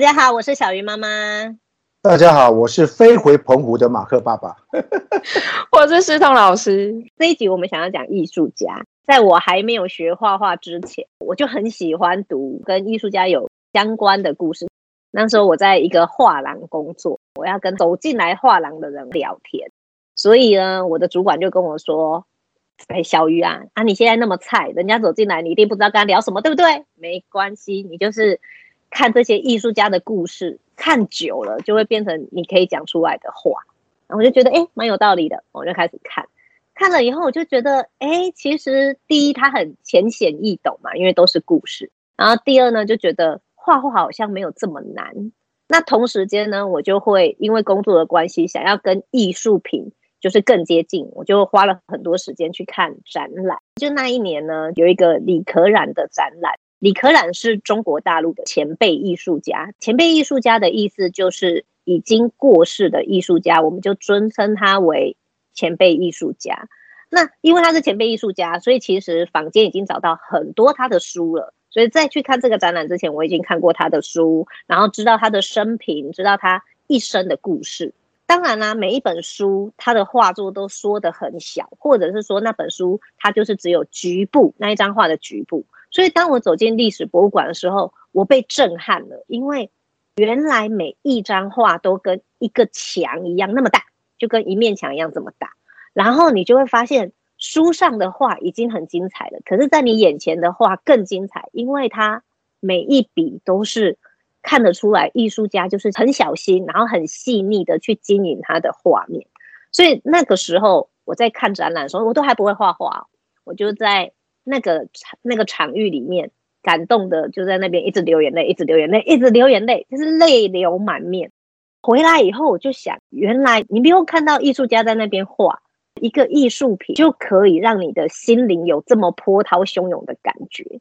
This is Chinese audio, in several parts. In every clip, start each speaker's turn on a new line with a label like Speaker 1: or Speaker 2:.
Speaker 1: 大家好，我是小鱼妈妈。
Speaker 2: 大家好，我是飞回澎湖的马克爸爸。
Speaker 3: 我是思彤老师。
Speaker 1: 这一集我们想要讲艺术家。在我还没有学画画之前，我就很喜欢读跟艺术家有相关的故事。那时候我在一个画廊工作，我要跟走进来画廊的人聊天，所以呢，我的主管就跟我说。哎，小鱼啊，啊，你现在那么菜，人家走进来，你一定不知道跟他聊什么，对不对？没关系，你就是看这些艺术家的故事，看久了就会变成你可以讲出来的话。然后我就觉得，哎，蛮有道理的，我就开始看。看了以后，我就觉得，哎，其实第一，它很浅显易懂嘛，因为都是故事。然后第二呢，就觉得画画好像没有这么难。那同时间呢，我就会因为工作的关系，想要跟艺术品。就是更接近，我就花了很多时间去看展览。就那一年呢，有一个李可染的展览。李可染是中国大陆的前辈艺术家。前辈艺术家的意思就是已经过世的艺术家，我们就尊称他为前辈艺术家。那因为他是前辈艺术家，所以其实坊间已经找到很多他的书了。所以在去看这个展览之前，我已经看过他的书，然后知道他的生平，知道他一生的故事。当然啦，每一本书他的画作都说得很小，或者是说那本书它就是只有局部那一张画的局部。所以当我走进历史博物馆的时候，我被震撼了，因为原来每一张画都跟一个墙一样那么大，就跟一面墙一样这么大。然后你就会发现书上的画已经很精彩了，可是在你眼前的画更精彩，因为它每一笔都是。看得出来，艺术家就是很小心，然后很细腻的去经营他的画面。所以那个时候我在看展览的时候，我都还不会画画，我就在那个场那个场域里面感动的，就在那边一直流眼泪，一直流眼泪，一直流眼泪，就是泪流满面。回来以后我就想，原来你不用看到艺术家在那边画一个艺术品，就可以让你的心灵有这么波涛汹涌的感觉。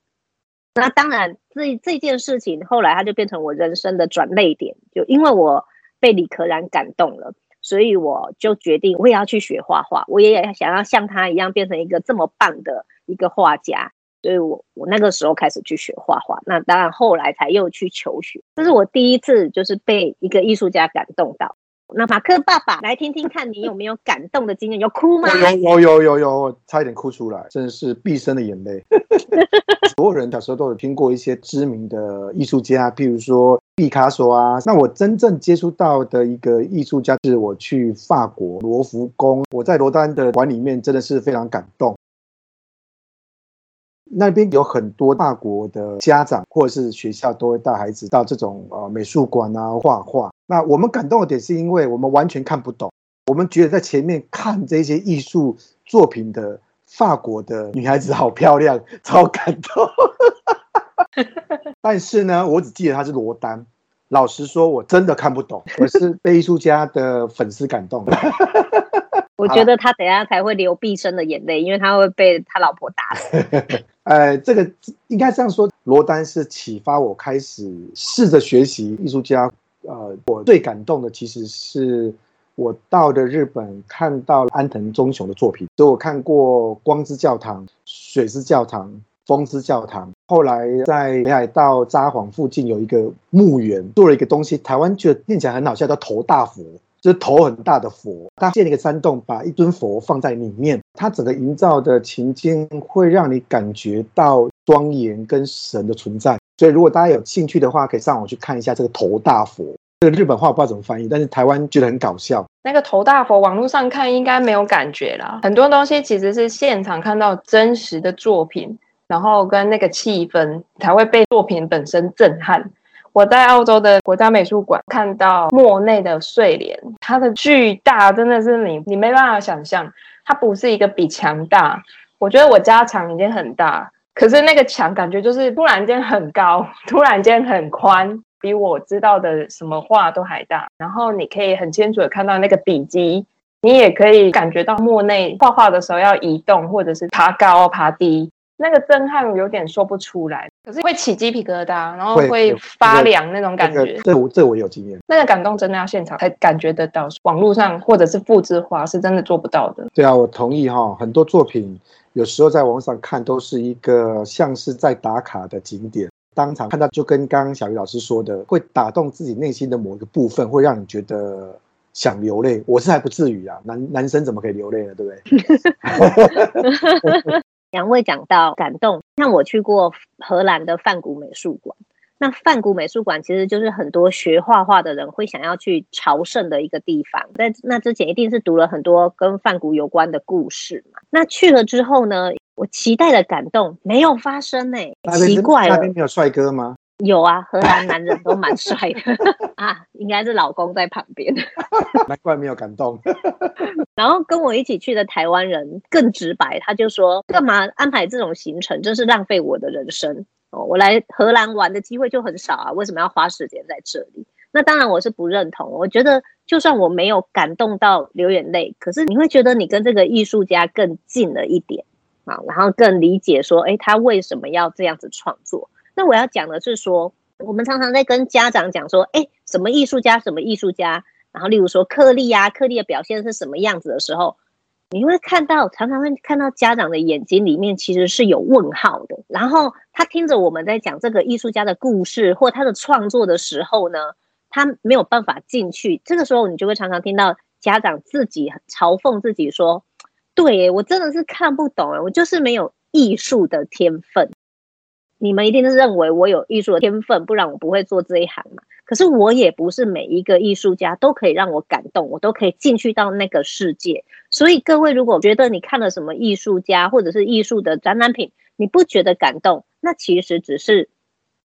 Speaker 1: 那当然，这这件事情后来它就变成我人生的转泪点。就因为我被李可染感动了，所以我就决定我也要去学画画，我也要想要像他一样变成一个这么棒的一个画家。所以我我那个时候开始去学画画。那当然后来才又去求学。这是我第一次就是被一个艺术家感动到。那马克爸爸来听听看，你有没有感动的经验？有哭吗？
Speaker 2: 有有有有有，差一点哭出来，真的是毕生的眼泪。所有人小时候都有听过一些知名的艺术家，譬如说毕卡索啊。那我真正接触到的一个艺术家，是我去法国罗浮宫，我在罗丹的馆里面真的是非常感动。那边有很多法国的家长或者是学校都会带孩子到这种呃美术馆啊画画。那我们感动的点是因为我们完全看不懂，我们觉得在前面看这些艺术作品的法国的女孩子好漂亮，超感动。但是呢，我只记得她是罗丹。老实说，我真的看不懂，我是被艺术家的粉丝感动。
Speaker 1: 我觉得他等下才会流毕生的眼泪，因为他会被他老婆打死。
Speaker 2: 呃，这个应该这样说，罗丹是启发我开始试着学习艺术家。呃，我最感动的其实是我到的日本，看到安藤忠雄的作品。所以我看过光之教堂、水之教堂、风之教堂。后来在北海道札幌附近有一个墓园，做了一个东西，台湾觉得念起来很好笑，叫头大佛。就是头很大的佛，他建了一个山洞，把一尊佛放在里面，他整个营造的情境会让你感觉到庄严跟神的存在。所以如果大家有兴趣的话，可以上网去看一下这个头大佛。这个日本话我不知道怎么翻译，但是台湾觉得很搞笑。
Speaker 3: 那个头大佛，网络上看应该没有感觉啦。很多东西其实是现场看到真实的作品，然后跟那个气氛才会被作品本身震撼。我在澳洲的国家美术馆看到莫内的睡莲，它的巨大真的是你你没办法想象，它不是一个比墙大。我觉得我家墙已经很大，可是那个墙感觉就是突然间很高，突然间很宽，比我知道的什么画都还大。然后你可以很清楚的看到那个笔迹，你也可以感觉到莫内画画的时候要移动或者是爬高爬低。那个震撼有点说不出来，可是会起鸡皮疙瘩，然后会发凉那种感觉。
Speaker 2: 这我这我有经验。
Speaker 3: 那个感动真的要现场才感觉得到，网络上或者是复制化是真的做不到的。
Speaker 2: 对啊，我同意哈。很多作品有时候在网上看都是一个像是在打卡的景点，当场看到，就跟刚刚小鱼老师说的，会打动自己内心的某一个部分，会让你觉得想流泪。我是还不至于啊，男男生怎么可以流泪呢？对不
Speaker 1: 对？两位讲到感动，像我去过荷兰的梵谷美术馆。那梵谷美术馆其实就是很多学画画的人会想要去朝圣的一个地方。在那之前，一定是读了很多跟梵谷有关的故事嘛。那去了之后呢，我期待的感动没有发生呢、欸，奇怪了。
Speaker 2: 那边没有帅哥吗？
Speaker 1: 有啊，荷兰男人都蛮帅的 啊，应该是老公在旁边。
Speaker 2: 难怪没有感动。
Speaker 1: 然后跟我一起去的台湾人更直白，他就说：“干嘛安排这种行程？真是浪费我的人生。”哦，我来荷兰玩的机会就很少啊，为什么要花时间在这里？那当然我是不认同。我觉得就算我没有感动到流眼泪，可是你会觉得你跟这个艺术家更近了一点啊，然后更理解说，哎，他为什么要这样子创作？那我要讲的是说，我们常常在跟家长讲说，诶，什么艺术家，什么艺术家，然后例如说克利啊，克利的表现是什么样子的时候。你会看到，常常会看到家长的眼睛里面其实是有问号的。然后他听着我们在讲这个艺术家的故事或他的创作的时候呢，他没有办法进去。这个时候，你就会常常听到家长自己嘲讽自己说：“对，我真的是看不懂，我就是没有艺术的天分。”你们一定是认为我有艺术的天分，不然我不会做这一行嘛。可是我也不是每一个艺术家都可以让我感动，我都可以进去到那个世界。所以各位，如果觉得你看了什么艺术家或者是艺术的展览品，你不觉得感动，那其实只是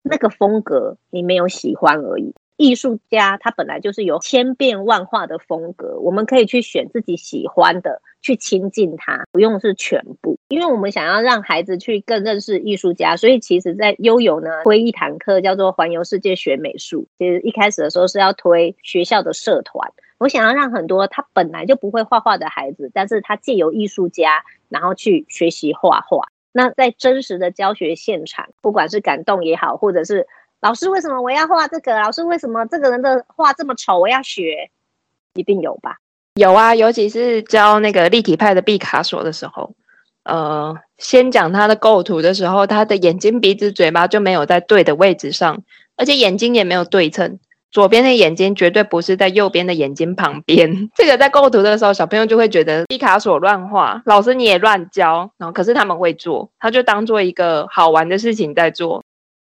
Speaker 1: 那个风格你没有喜欢而已。艺术家他本来就是有千变万化的风格，我们可以去选自己喜欢的，去亲近他，不用是全部。因为我们想要让孩子去更认识艺术家，所以其实在悠游呢推一堂课叫做“环游世界学美术”。其实一开始的时候是要推学校的社团，我想要让很多他本来就不会画画的孩子，但是他借由艺术家，然后去学习画画。那在真实的教学现场，不管是感动也好，或者是。老师，为什么我要画这个？老师，为什么这个人的画这么丑？我要学，一定有吧？
Speaker 3: 有啊，尤其是教那个立体派的毕卡索的时候，呃，先讲他的构图的时候，他的眼睛、鼻子、嘴巴就没有在对的位置上，而且眼睛也没有对称，左边的眼睛绝对不是在右边的眼睛旁边。这个在构图的时候，小朋友就会觉得毕卡索乱画，老师你也乱教，然后可是他们会做，他就当做一个好玩的事情在做。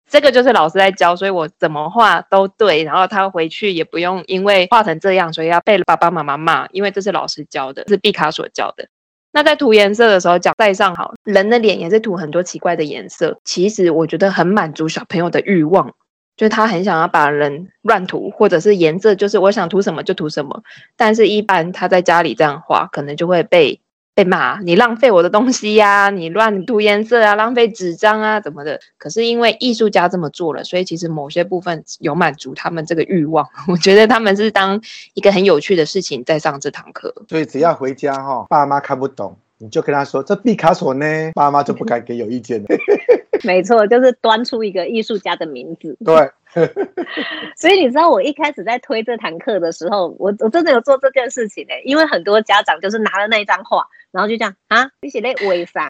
Speaker 3: 这个就是老师在教，所以我怎么画都对。然后他回去也不用因为画成这样，所以要被爸爸妈妈骂，因为这是老师教的，是毕卡索教的。那在涂颜色的时候，讲戴上好，人的脸也是涂很多奇怪的颜色。其实我觉得很满足小朋友的欲望，就是他很想要把人乱涂，或者是颜色，就是我想涂什么就涂什么。但是一般他在家里这样画，可能就会被。被骂你浪费我的东西呀、啊，你乱涂颜色啊，浪费纸张啊，怎么的？可是因为艺术家这么做了，所以其实某些部分有满足他们这个欲望。我觉得他们是当一个很有趣的事情在上这堂课。
Speaker 2: 所以只要回家哈，爸妈看不懂，你就跟他说这毕卡索呢，爸妈就不敢给有意见了。
Speaker 1: 没错，就是端出一个艺术家的名字。
Speaker 2: 对。
Speaker 1: 所以你知道我一开始在推这堂课的时候，我我真的有做这件事情呢、欸，因为很多家长就是拿了那一张画，然后就这样啊，你写的微商，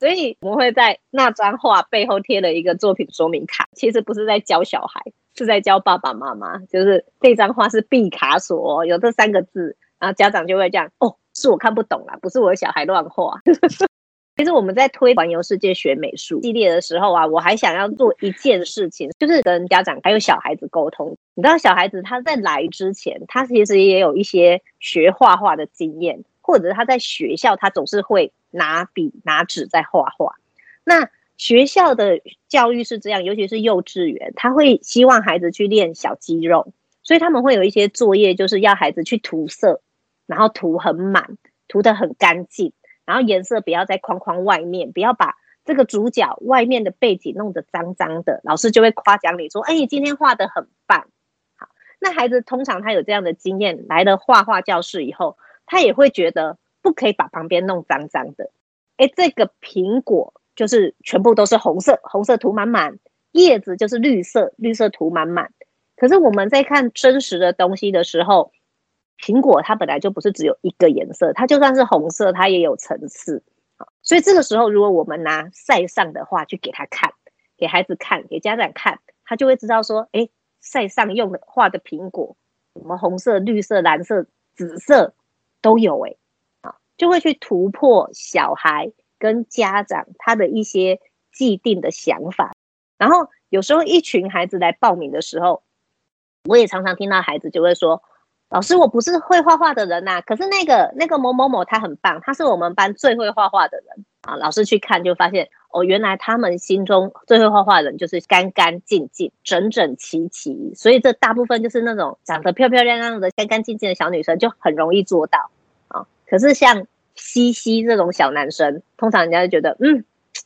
Speaker 1: 所以我们会在那张画背后贴了一个作品说明卡，其实不是在教小孩，是在教爸爸妈妈，就是这张画是毕卡索，有这三个字，然后家长就会这样，哦，是我看不懂啦，不是我的小孩乱画。其实我们在推环游世界学美术系列的时候啊，我还想要做一件事情，就是跟家长还有小孩子沟通。你知道，小孩子他在来之前，他其实也有一些学画画的经验，或者是他在学校他总是会拿笔拿纸在画画。那学校的教育是这样，尤其是幼稚园，他会希望孩子去练小肌肉，所以他们会有一些作业，就是要孩子去涂色，然后涂很满，涂得很干净。然后颜色不要在框框外面，不要把这个主角外面的背景弄得脏脏的，老师就会夸奖你说：“哎，你今天画得很棒。”好，那孩子通常他有这样的经验，来了画画教室以后，他也会觉得不可以把旁边弄脏脏的。哎，这个苹果就是全部都是红色，红色涂满满；叶子就是绿色，绿色涂满满。可是我们在看真实的东西的时候，苹果它本来就不是只有一个颜色，它就算是红色，它也有层次。所以这个时候，如果我们拿塞尚的画去给他看，给孩子看，给家长看，他就会知道说，哎，塞上用的画的苹果，什么红色、绿色、蓝色、紫色都有，哎，啊，就会去突破小孩跟家长他的一些既定的想法。然后有时候一群孩子来报名的时候，我也常常听到孩子就会说。老师，我不是会画画的人呐、可是那个那个某某某他很棒，他是我们班最会画画的人啊。老师去看就发现，哦，原来他们心中最会画画的人就是干干净净、整整齐齐，所以这大部分就是那种长得漂漂亮亮的、干干净净的小女生就很容易做到啊。可是像西西这种小男生，通常人家就觉得，嗯，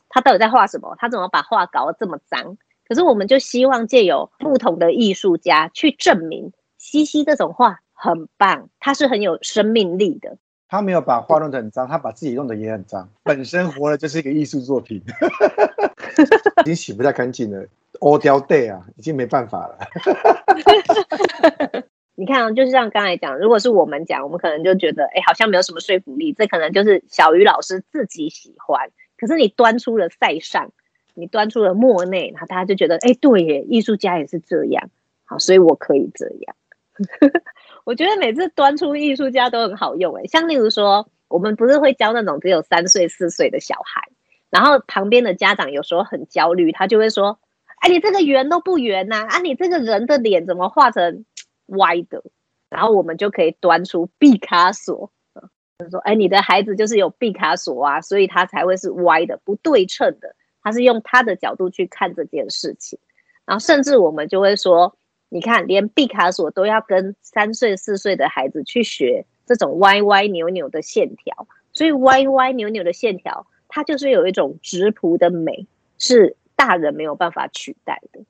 Speaker 1: 他到底在画什么？他怎么把画搞得这么脏？可是我们就希望借由不同的艺术家去证明西西这种画。很棒，他是很有生命力的。
Speaker 2: 他没有把画弄得很脏，他把自己弄得也很脏。本身活的就是一个艺术作品，已经洗不太干净了。all day 啊，已经没办法了。
Speaker 1: 你看啊，就是像刚才讲，如果是我们讲，我们可能就觉得，哎，好像没有什么说服力。这可能就是小鱼老师自己喜欢。可是你端出了塞尚，你端出了莫内，然后大家就觉得，哎，对耶，艺术家也是这样。好，所以我可以这样。我觉得每次端出艺术家都很好用诶，像例如说，我们不是会教那种只有三岁四岁的小孩，然后旁边的家长有时候很焦虑，他就会说：“哎，你这个圆都不圆呐，啊，你这个人的脸怎么画成歪的？”然后我们就可以端出毕卡索，就说：“哎，你的孩子就是有毕卡索啊，所以他才会是歪的、不对称的。他是用他的角度去看这件事情。”然后甚至我们就会说。你看，连毕卡索都要跟三岁四岁的孩子去学这种歪歪扭扭的线条，所以歪歪扭扭的线条，它就是有一种直朴的美，是大人没有办法取代的。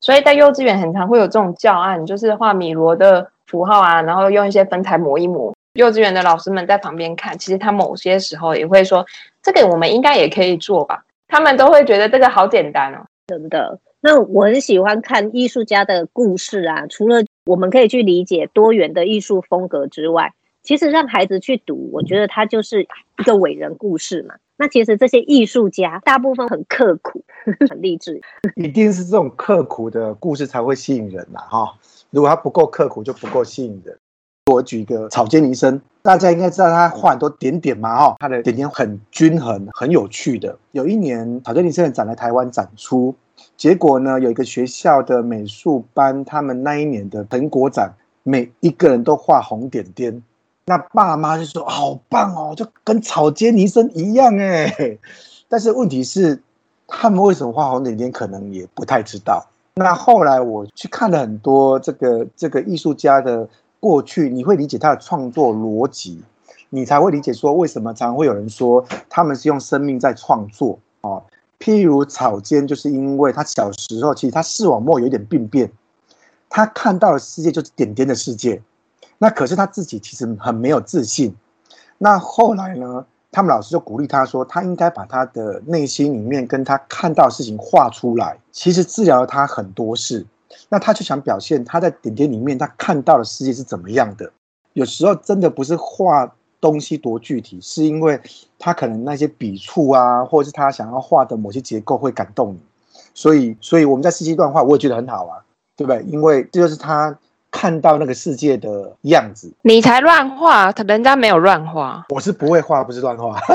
Speaker 3: 所以在幼稚园很常会有这种教案，就是画米罗的符号啊，然后用一些粉彩抹一抹。幼稚园的老师们在旁边看，其实他某些时候也会说：“这个我们应该也可以做吧？”他们都会觉得这个好简单哦，
Speaker 1: 真的。那我很喜欢看艺术家的故事啊，除了我们可以去理解多元的艺术风格之外，其实让孩子去读，我觉得他就是一个伟人故事嘛。那其实这些艺术家大部分很刻苦，很励志，
Speaker 2: 一定是这种刻苦的故事才会吸引人呐，哈。如果他不够刻苦，就不够吸引人。我举一个草间弥生，大家应该知道他画很多点点嘛，哈，他的点点很均衡，很有趣的。有一年草间弥生展来台湾展出。结果呢，有一个学校的美术班，他们那一年的成果展，每一个人都画红点点。那爸妈就说：“好棒哦，就跟草间弥生一样哎。” 但是问题是，他们为什么画红点点，可能也不太知道。那后来我去看了很多这个这个艺术家的过去，你会理解他的创作逻辑，你才会理解说为什么常常会有人说他们是用生命在创作哦。譬如草间，就是因为他小时候其实他视网膜有一点病变，他看到的世界就是点点的世界，那可是他自己其实很没有自信。那后来呢，他们老师就鼓励他说，他应该把他的内心里面跟他看到的事情画出来。其实治疗了他很多事，那他就想表现他在点点里面他看到的世界是怎么样的。有时候真的不是画。东西多具体，是因为他可能那些笔触啊，或者是他想要画的某些结构会感动你，所以，所以我们在四期段画，我也觉得很好啊，对不对？因为这就是他看到那个世界的样子。
Speaker 3: 你才乱画，他人家没有乱画。
Speaker 2: 我是不会画，不是乱画。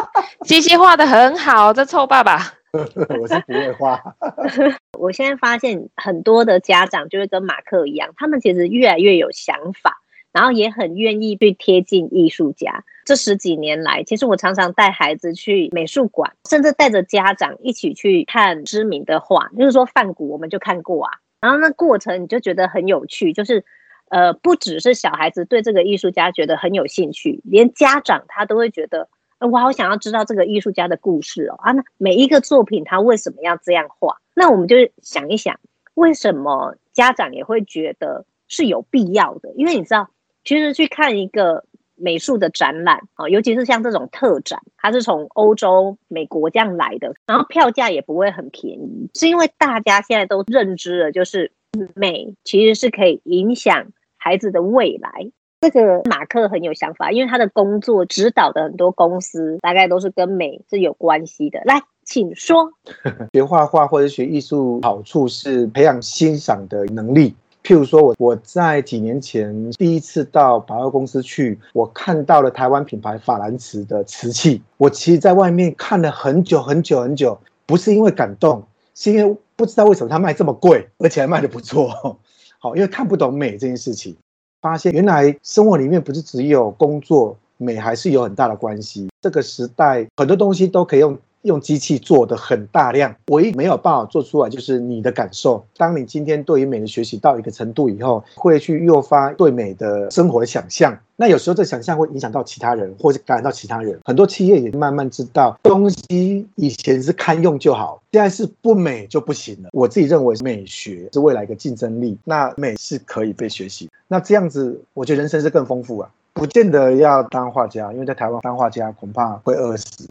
Speaker 3: 西西画的很好，这臭爸爸。
Speaker 2: 我是不会画。
Speaker 1: 我现在发现很多的家长就会跟马克一样，他们其实越来越有想法。然后也很愿意去贴近艺术家。这十几年来，其实我常常带孩子去美术馆，甚至带着家长一起去看知名的画。就是说，梵谷我们就看过啊。然后那过程你就觉得很有趣，就是呃，不只是小孩子对这个艺术家觉得很有兴趣，连家长他都会觉得，呃，我好想要知道这个艺术家的故事哦。啊，那每一个作品他为什么要这样画？那我们就想一想，为什么家长也会觉得是有必要的？因为你知道。其实去看一个美术的展览啊，尤其是像这种特展，它是从欧洲、美国这样来的，然后票价也不会很便宜，是因为大家现在都认知了，就是美其实是可以影响孩子的未来。这个马克很有想法，因为他的工作指导的很多公司大概都是跟美是有关系的。来，请说。
Speaker 2: 学画画或者学艺术，好处是培养欣赏的能力。譬如说，我我在几年前第一次到百货公司去，我看到了台湾品牌法兰瓷的瓷器。我其实在外面看了很久很久很久，不是因为感动，是因为不知道为什么它卖这么贵，而且还卖得不错。好，因为看不懂美这件事情，发现原来生活里面不是只有工作，美还是有很大的关系。这个时代很多东西都可以用。用机器做的很大量，唯一没有办法做出来就是你的感受。当你今天对于美的学习到一个程度以后，会去诱发对美的生活的想象。那有时候这想象会影响到其他人，或者感染到其他人。很多企业也慢慢知道，东西以前是堪用就好，现在是不美就不行了。我自己认为美学是未来一个竞争力，那美是可以被学习。那这样子，我觉得人生是更丰富啊。不见得要当画家，因为在台湾当画家恐怕会饿死。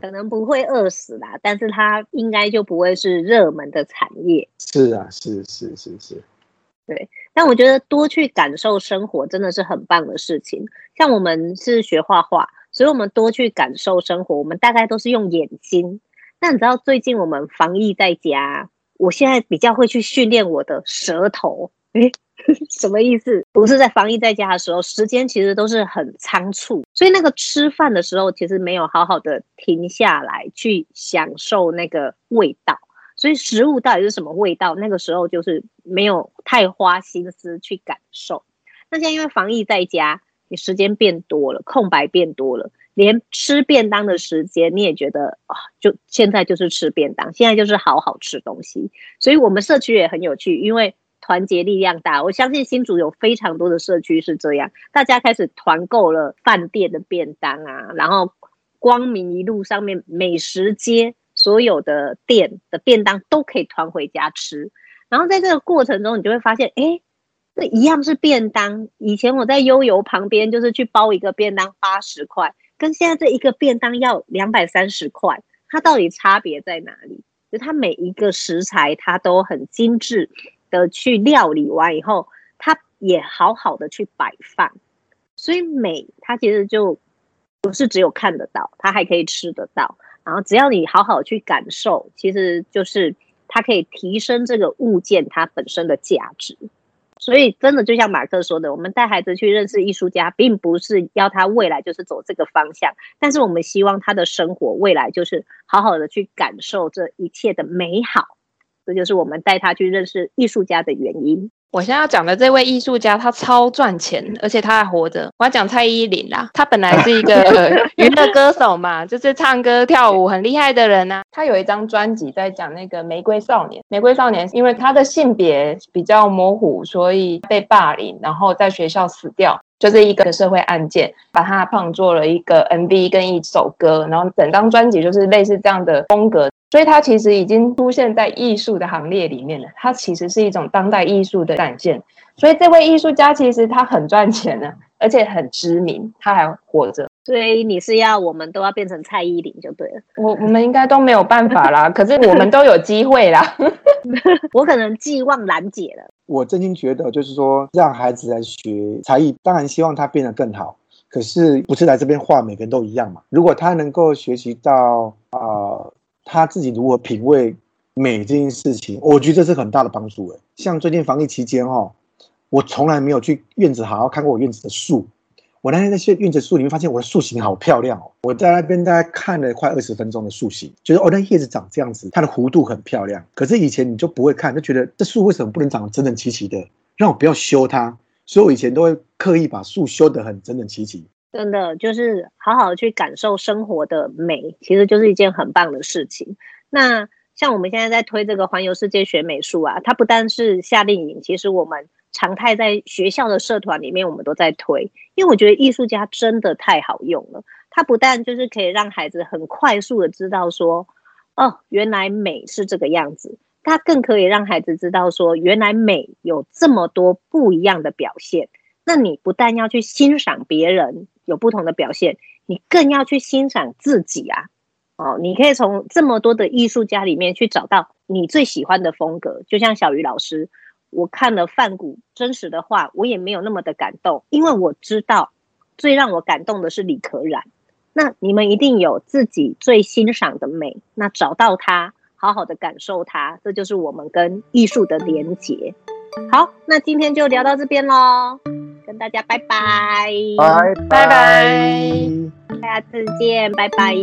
Speaker 1: 可能不会饿死啦，但是它应该就不会是热门的产业。
Speaker 2: 是啊，是是是是。
Speaker 1: 对，但我觉得多去感受生活真的是很棒的事情。像我们是学画画，所以我们多去感受生活。我们大概都是用眼睛。那你知道最近我们防疫在家，我现在比较会去训练我的舌头。诶 什么意思？不是在防疫在家的时候，时间其实都是很仓促，所以那个吃饭的时候，其实没有好好的停下来去享受那个味道。所以食物到底是什么味道？那个时候就是没有太花心思去感受。那现在因为防疫在家，你时间变多了，空白变多了，连吃便当的时间你也觉得啊，就现在就是吃便当，现在就是好好吃东西。所以我们社区也很有趣，因为。团结力量大，我相信新竹有非常多的社区是这样，大家开始团购了饭店的便当啊，然后光明一路上面美食街所有的店的便当都可以团回家吃，然后在这个过程中，你就会发现，哎，这一样是便当，以前我在悠游旁边就是去包一个便当八十块，跟现在这一个便当要两百三十块，它到底差别在哪里？就它每一个食材它都很精致。的去料理完以后，它也好好的去摆放，所以美它其实就不是只有看得到，它还可以吃得到。然后只要你好好去感受，其实就是它可以提升这个物件它本身的价值。所以真的就像马克说的，我们带孩子去认识艺术家，并不是要他未来就是走这个方向，但是我们希望他的生活未来就是好好的去感受这一切的美好。这就是我们带他去认识艺术家的原因。
Speaker 3: 我现在要讲的这位艺术家，他超赚钱，而且他还活着。我要讲蔡依林啦，他本来是一个 娱乐歌手嘛，就是唱歌跳舞很厉害的人啊。他有一张专辑在讲那个玫瑰少年，玫瑰少年因为他的性别比较模糊，所以被霸凌，然后在学校死掉，就是一个社会案件，把他创作了一个 MV 跟一首歌，然后整张专辑就是类似这样的风格。所以它其实已经出现在艺术的行列里面了，它其实是一种当代艺术的展现。所以这位艺术家其实他很赚钱呢，而且很知名，他还活着。
Speaker 1: 所以你是要我们都要变成蔡依林就对了。
Speaker 3: 我我们应该都没有办法啦，可是我们都有机会啦。
Speaker 1: 我可能寄望兰姐了。
Speaker 2: 我真心觉得，就是说让孩子来学才艺，当然希望他变得更好。可是不是来这边画，每个人都一样嘛。如果他能够学习到啊。呃他自己如何品味美这件事情，我觉得这是很大的帮助诶。像最近防疫期间哈，我从来没有去院子好好看过我院子的树。我那天在些院子树里面发现我的树形好漂亮哦。我在那边大概看了快二十分钟的树形，就是哦，那叶子长这样子，它的弧度很漂亮。可是以前你就不会看，就觉得这树为什么不能长得整整齐齐的，让我不要修它。所以我以前都会刻意把树修得很整整齐齐。
Speaker 1: 真的就是好好去感受生活的美，其实就是一件很棒的事情。那像我们现在在推这个环游世界学美术啊，它不但是夏令营，其实我们常态在学校的社团里面，我们都在推。因为我觉得艺术家真的太好用了，它不但就是可以让孩子很快速的知道说，哦，原来美是这个样子，它更可以让孩子知道说，原来美有这么多不一样的表现。那你不但要去欣赏别人。有不同的表现，你更要去欣赏自己啊。哦，你可以从这么多的艺术家里面去找到你最喜欢的风格。就像小鱼老师，我看了范古真实的画，我也没有那么的感动，因为我知道最让我感动的是李可染。那你们一定有自己最欣赏的美，那找到它，好好的感受它，这就是我们跟艺术的连接。好，那今天就聊到这边喽。跟大家拜拜。
Speaker 2: 拜
Speaker 3: 拜。
Speaker 1: 下次见拜拜。